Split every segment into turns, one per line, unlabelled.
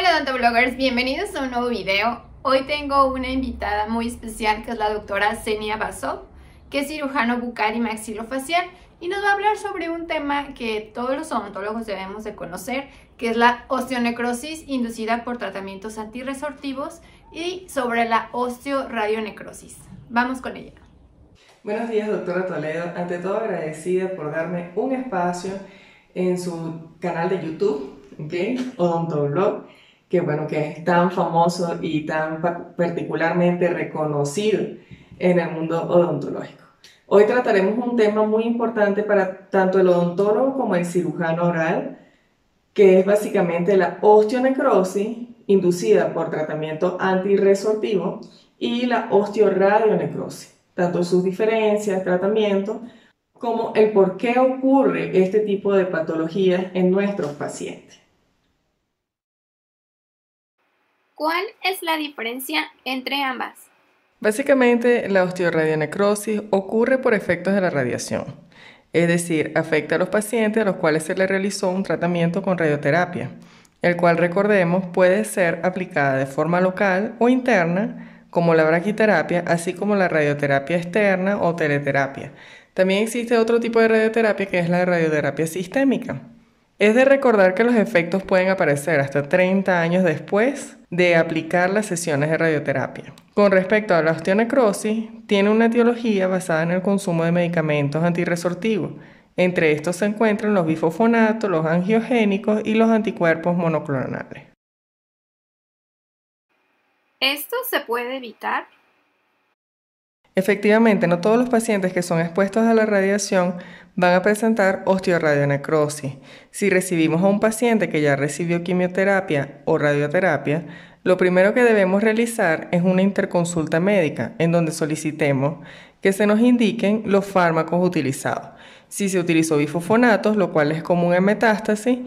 Hola odontobloggers, bienvenidos a un nuevo video. Hoy tengo una invitada muy especial que es la doctora Zenia Basov, que es cirujano bucal y maxilofacial y nos va a hablar sobre un tema que todos los odontólogos debemos de conocer, que es la osteonecrosis inducida por tratamientos antirresortivos y sobre la osteoradionecrosis. Vamos con ella.
Buenos días, doctora Toledo. Ante todo agradecida por darme un espacio en su canal de YouTube, ¿okay? Odontoblog, que bueno, que es tan famoso y tan particularmente reconocido en el mundo odontológico. Hoy trataremos un tema muy importante para tanto el odontólogo como el cirujano oral, que es básicamente la osteonecrosis inducida por tratamiento antirresortivo y la osteoradionecrosis, tanto sus diferencias, tratamiento, como el por qué ocurre este tipo de patologías en nuestros pacientes.
¿Cuál es la diferencia entre ambas?
Básicamente, la osteoradionecrosis ocurre por efectos de la radiación, es decir, afecta a los pacientes a los cuales se les realizó un tratamiento con radioterapia, el cual recordemos puede ser aplicada de forma local o interna, como la braquiterapia, así como la radioterapia externa o teleterapia, también existe otro tipo de radioterapia que es la radioterapia sistémica. Es de recordar que los efectos pueden aparecer hasta 30 años después de aplicar las sesiones de radioterapia. Con respecto a la osteonecrosis, tiene una etiología basada en el consumo de medicamentos antirresortivos. Entre estos se encuentran los bifosfonatos, los angiogénicos y los anticuerpos monoclonales.
¿Esto se puede evitar?
Efectivamente, no todos los pacientes que son expuestos a la radiación van a presentar osteoradionecrosis. Si recibimos a un paciente que ya recibió quimioterapia o radioterapia, lo primero que debemos realizar es una interconsulta médica en donde solicitemos que se nos indiquen los fármacos utilizados. Si se utilizó bifosfonatos, lo cual es común en metástasis,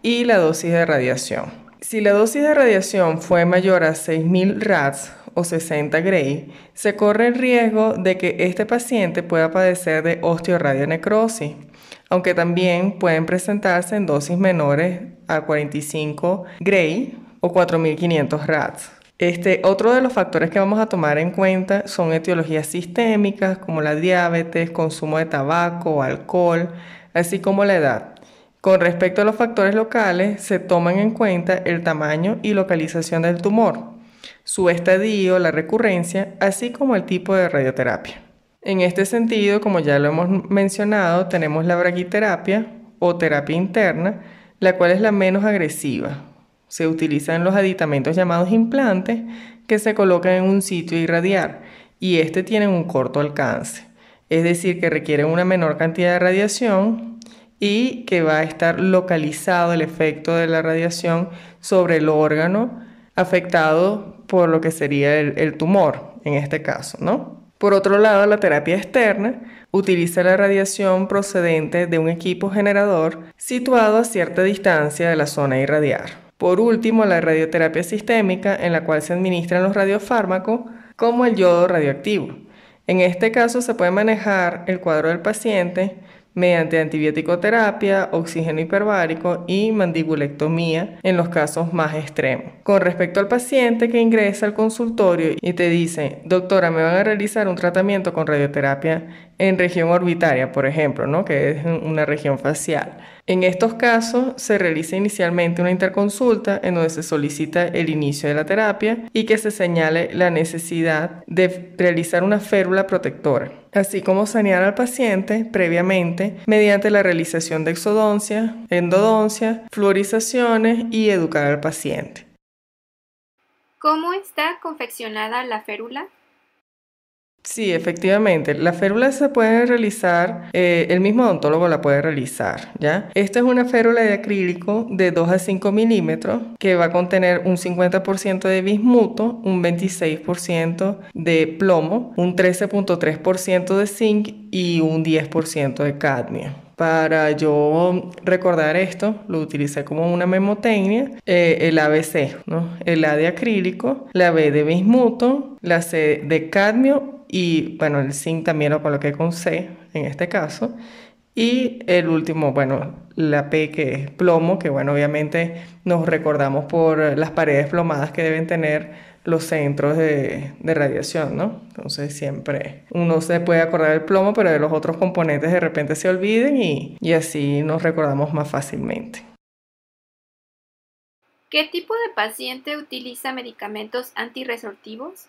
y la dosis de radiación. Si la dosis de radiación fue mayor a 6.000 RADS o 60 Gray, se corre el riesgo de que este paciente pueda padecer de osteoradionecrosis, aunque también pueden presentarse en dosis menores a 45 Gray o 4500 RADS. Este, otro de los factores que vamos a tomar en cuenta son etiologías sistémicas como la diabetes, consumo de tabaco alcohol, así como la edad. Con respecto a los factores locales, se toman en cuenta el tamaño y localización del tumor su estadio, la recurrencia, así como el tipo de radioterapia. En este sentido, como ya lo hemos mencionado, tenemos la braquiterapia o terapia interna, la cual es la menos agresiva. Se utilizan los aditamentos llamados implantes que se colocan en un sitio irradiar y este tiene un corto alcance, es decir, que requieren una menor cantidad de radiación y que va a estar localizado el efecto de la radiación sobre el órgano afectado por lo que sería el, tumor en este caso, ¿no? Por otro lado, la terapia externa utiliza la radiación procedente de un equipo generador situado a cierta distancia de la zona irradiar. Por último, la radioterapia sistémica, en la cual se administran los radiofármacos, como el yodo radioactivo. En este caso se puede manejar el cuadro del paciente mediante antibiótico-terapia, oxígeno hiperbárico y mandibulectomía en los casos más extremos. Con respecto al paciente que ingresa al consultorio y te dice, doctora, me van a realizar un tratamiento con radioterapia en región orbitaria, por ejemplo, ¿no? que es una región facial. En estos casos se realiza inicialmente una interconsulta en donde se solicita el inicio de la terapia y que se señale la necesidad de realizar una férula protectora, así como sanear al paciente previamente mediante la realización de exodoncia, endodoncia, fluorizaciones y educar al paciente.
¿Cómo está confeccionada la férula?
Sí, efectivamente. La férula se puede realizar, eh, el mismo odontólogo la puede realizar, ¿ya? Esta es una férula de acrílico de 2 a 5 milímetros que va a contener un 50% de bismuto, un 26% de plomo, un 13.3% de zinc y un 10% de cadmio. Para yo recordar esto, lo utilicé como una memotecnia, eh, el ABC, ¿no? el A de acrílico, la B de bismuto, la C de cadmio y bueno, el zinc también lo coloqué con C en este caso. Y el último, bueno, la P que es plomo, que bueno, obviamente nos recordamos por las paredes plomadas que deben tener los centros de, radiación, ¿no? Entonces siempre uno se puede acordar del plomo, pero de los otros componentes de repente se olviden y, y así nos recordamos más fácilmente.
¿Qué tipo de paciente utiliza medicamentos antirresortivos?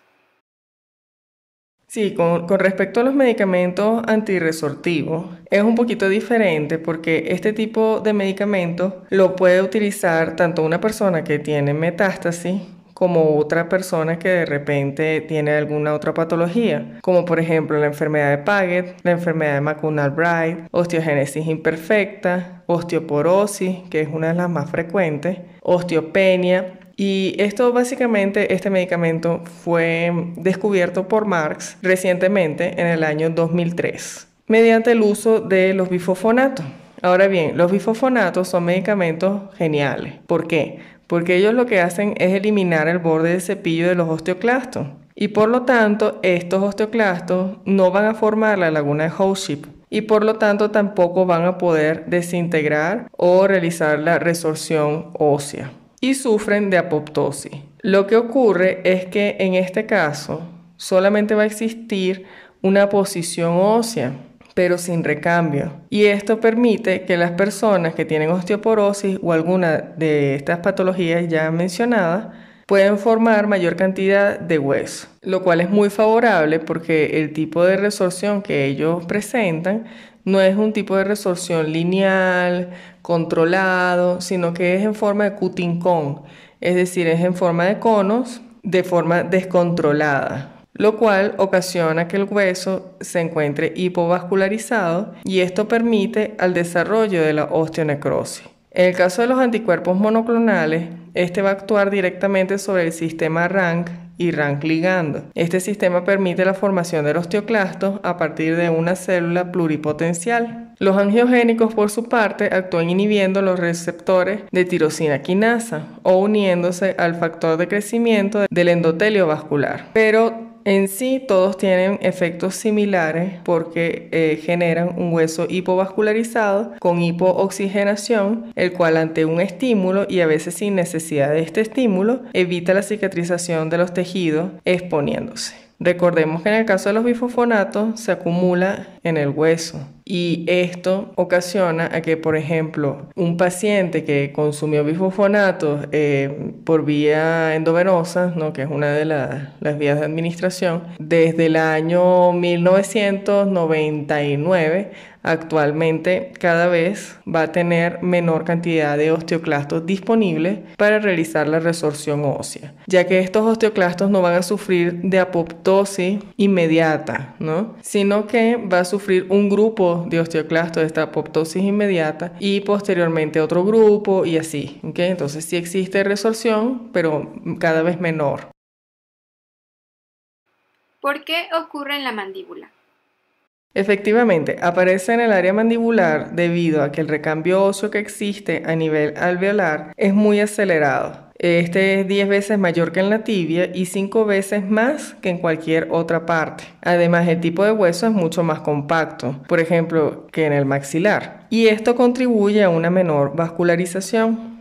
Sí, con, respecto a los medicamentos antirresortivos, es un poquito diferente porque este tipo de medicamentos lo puede utilizar tanto una persona que tiene metástasis como otra persona que de repente tiene alguna otra patología, como por ejemplo la enfermedad de Paget, la enfermedad de McCune-Albright, osteogénesis imperfecta, osteoporosis, que es una de las más frecuentes, osteopenia, y esto básicamente, este medicamento fue descubierto por Marx recientemente en el año 2003 mediante el uso de los bifosfonatos. Ahora bien, los bifosfonatos son medicamentos geniales. ¿Por qué? Porque ellos lo que hacen es eliminar el borde de cepillo de los osteoclastos. Y por lo tanto, estos osteoclastos no van a formar la laguna de Howship y por lo tanto tampoco van a poder desintegrar o realizar la resorción ósea y sufren de apoptosis. Lo que ocurre es que en este caso solamente va a existir una posición ósea, pero sin recambio. Y esto permite que las personas que tienen osteoporosis o alguna de estas patologías ya mencionadas pueden formar mayor cantidad de hueso, lo cual es muy favorable porque el tipo de resorción que ellos presentan no es un tipo de resorción lineal, controlado, sino que es en forma de cutting cone, es decir, es en forma de conos de forma descontrolada, lo cual ocasiona que el hueso se encuentre hipovascularizado y esto permite al desarrollo de la osteonecrosis. En el caso de los anticuerpos monoclonales, este va a actuar directamente sobre el sistema RANK y RANK ligando. Este sistema permite la formación del osteoclasto a partir de una célula pluripotencial. Los angiogénicos, por su parte, actúan inhibiendo los receptores de tirosina quinasa o uniéndose al factor de crecimiento del endotelio vascular. Pero en sí, todos tienen efectos similares porque eh, generan un hueso hipovascularizado con hipooxigenación, el cual ante un estímulo y a veces sin necesidad de este estímulo evita la cicatrización de los tejidos exponiéndose. Recordemos que en el caso de los bifosfonatos se acumula en el hueso y esto ocasiona a que, por ejemplo, un paciente que consumió bifosfonatos eh, por vía endovenosa, ¿no? que es una de las vías de administración, desde el año 1999 actualmente cada vez va a tener menor cantidad de osteoclastos disponibles para realizar la resorción ósea, ya que estos osteoclastos no van a sufrir de apoptosis inmediata, ¿no? sino que va a sufrir un grupo de osteoclastos de esta apoptosis inmediata y posteriormente otro grupo y así. ¿okay? Entonces sí existe resorción, pero cada vez menor.
¿Por qué ocurre en la mandíbula?
Efectivamente, aparece en el área mandibular debido a que el recambio óseo que existe a nivel alveolar es muy acelerado. Este es 10 veces mayor que en la tibia y 5 veces más que en cualquier otra parte. Además, el tipo de hueso es mucho más compacto, por ejemplo, que en el maxilar. Y esto contribuye a una menor vascularización.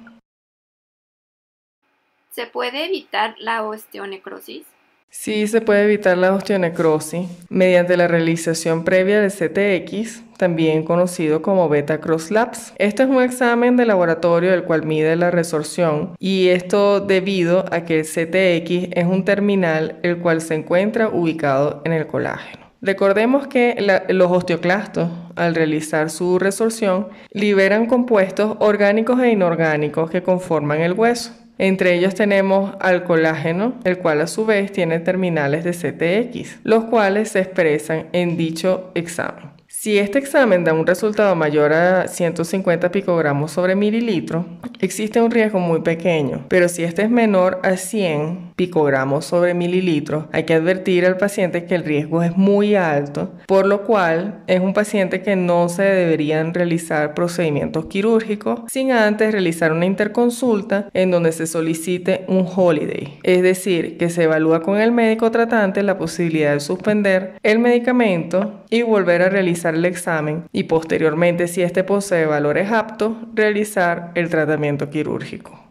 ¿Se puede evitar la osteonecrosis?
Sí se puede evitar la osteonecrosis mediante la realización previa del CTX, también conocido como beta cross labs. Este es un examen de laboratorio el cual mide la resorción y esto debido a que el CTX es un terminal el cual se encuentra ubicado en el colágeno. Recordemos que los osteoclastos, al realizar su resorción, liberan compuestos orgánicos e inorgánicos que conforman el hueso. Entre ellos tenemos al colágeno, el cual a su vez tiene terminales de CTX, los cuales se expresan en dicho examen. Si este examen da un resultado mayor a 150 picogramos sobre mililitro, existe un riesgo muy pequeño, pero si este es menor a 100, picogramos sobre mililitros, hay que advertir al paciente que el riesgo es muy alto, por lo cual es un paciente que no se deberían realizar procedimientos quirúrgicos sin antes realizar una interconsulta en donde se solicite un holiday, es decir, que se evalúa con el médico tratante la posibilidad de suspender el medicamento y volver a realizar el examen y posteriormente, si este posee valores aptos, realizar el tratamiento quirúrgico.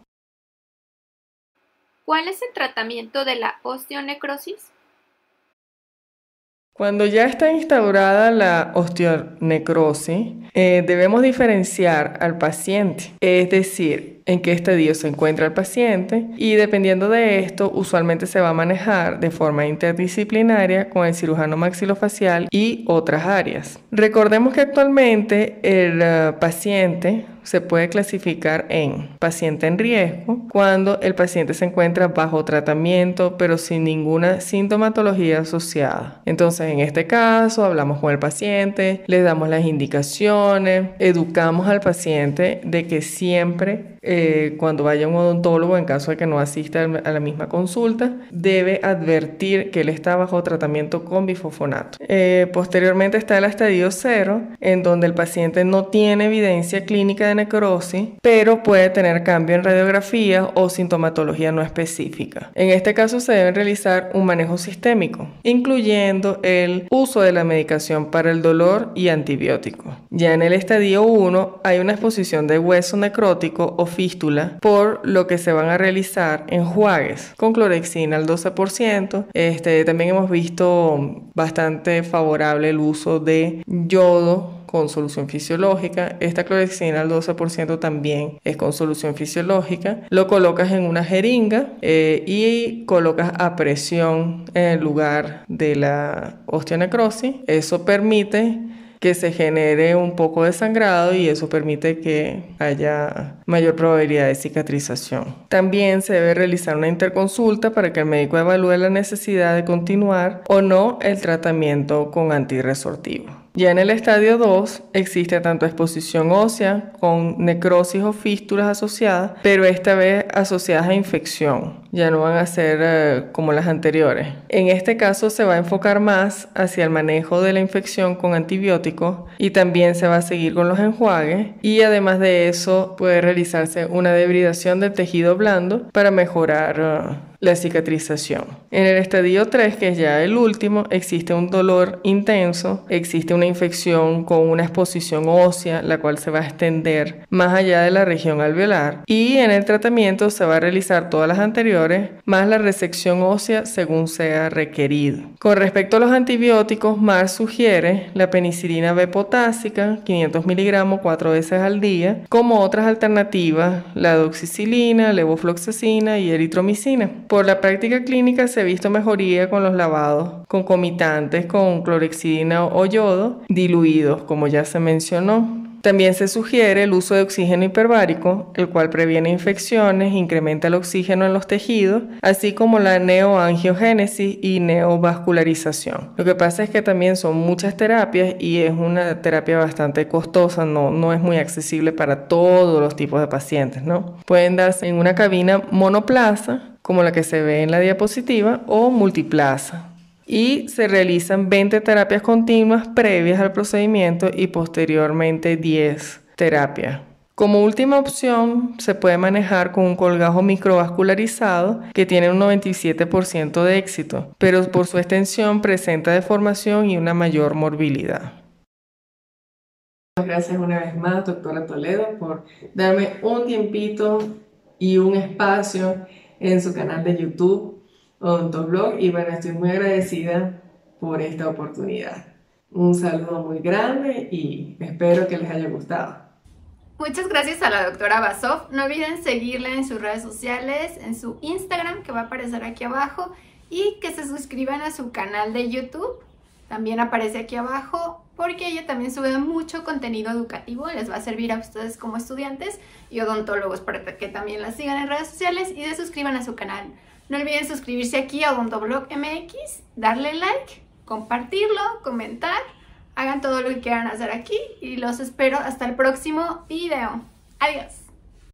¿Cuál es el tratamiento de la osteonecrosis?
Cuando ya está instaurada la osteonecrosis, eh, debemos diferenciar al paciente, es decir, en qué estadio se encuentra el paciente y dependiendo de esto, usualmente se va a manejar de forma interdisciplinaria con el cirujano maxilofacial y otras áreas. Recordemos que actualmente el eh, paciente se puede clasificar en paciente en riesgo cuando el paciente se encuentra bajo tratamiento pero sin ninguna sintomatología asociada. Entonces, en este caso, hablamos con el paciente, le damos las indicaciones, educamos al paciente de que siempre eh, cuando vaya un odontólogo, en caso de que no asista a la misma consulta, debe advertir que él está bajo tratamiento con bifosfonato. Eh, posteriormente está el estadio cero, en donde el paciente no tiene evidencia clínica necrosis, pero puede tener cambio en radiografía o sintomatología no específica. En este caso se debe realizar un manejo sistémico, incluyendo el uso de la medicación para el dolor y antibióticos. Ya en el estadio 1 hay una exposición de hueso necrótico o fístula, por lo que se van a realizar enjuagues con clorexina al 12%. Este, también hemos visto bastante favorable el uso de yodo con solución fisiológica. Esta clorexina al 12% también es con solución fisiológica. Lo colocas en una jeringa eh, y colocas a presión en el lugar de la osteonecrosis. Eso permite que se genere un poco de sangrado y eso permite que haya mayor probabilidad de cicatrización. También se debe realizar una interconsulta para que el médico evalúe la necesidad de continuar o no el tratamiento con antirresortivo. Ya en el estadio 2 existe tanto exposición ósea con necrosis o fístulas asociadas, pero esta vez asociadas a infección. Ya no van a ser eh, como las anteriores. En este caso se va a enfocar más hacia el manejo de la infección con antibióticos y también se va a seguir con los enjuagues y además de eso puede realizarse una debridación del tejido blando para mejorar eh, la cicatrización. En el estadio 3, que es ya el último, existe un dolor intenso, existe una infección con una exposición ósea, la cual se va a extender más allá de la región alveolar. Y en el tratamiento se va a realizar todas las anteriores, más la resección ósea según sea requerido. Con respecto a los antibióticos, Mars sugiere la penicilina B potásica, 500 miligramos cuatro veces al día, como otras alternativas, la doxicilina, levofloxacina y eritromicina. Por la práctica clínica se ha visto mejoría con los lavados concomitantes con clorexidina o yodo diluidos, como ya se mencionó. También se sugiere el uso de oxígeno hiperbárico, el cual previene infecciones, incrementa el oxígeno en los tejidos, así como la neoangiogénesis y neovascularización. Lo que pasa es que también son muchas terapias y es una terapia bastante costosa, no, no es muy accesible para todos los tipos de pacientes, ¿no? Pueden darse en una cabina monoplaza, como la que se ve en la diapositiva, o multiplaza. Y se realizan 20 terapias continuas previas al procedimiento y posteriormente 10 terapias. Como última opción, se puede manejar con un colgajo microvascularizado que tiene un 97% de éxito, pero por su extensión presenta deformación y una mayor morbilidad. Gracias una vez más, doctora Toledo, por darme un tiempito y un espacio en su canal de YouTube Odontoblog y bueno, estoy muy agradecida por esta oportunidad. Un saludo muy grande y espero que les haya gustado.
Muchas gracias a la doctora Basov. No olviden seguirla en sus redes sociales, en su Instagram que va a aparecer aquí abajo y que se suscriban a su canal de YouTube. También aparece aquí abajo porque ella también sube mucho contenido educativo, les va a servir a ustedes como estudiantes y odontólogos para que también la sigan en redes sociales y se suscriban a su canal. No olviden suscribirse aquí a Odontoblog MX, darle like, compartirlo, comentar, hagan todo lo que quieran hacer aquí y los espero hasta el próximo video. Adiós.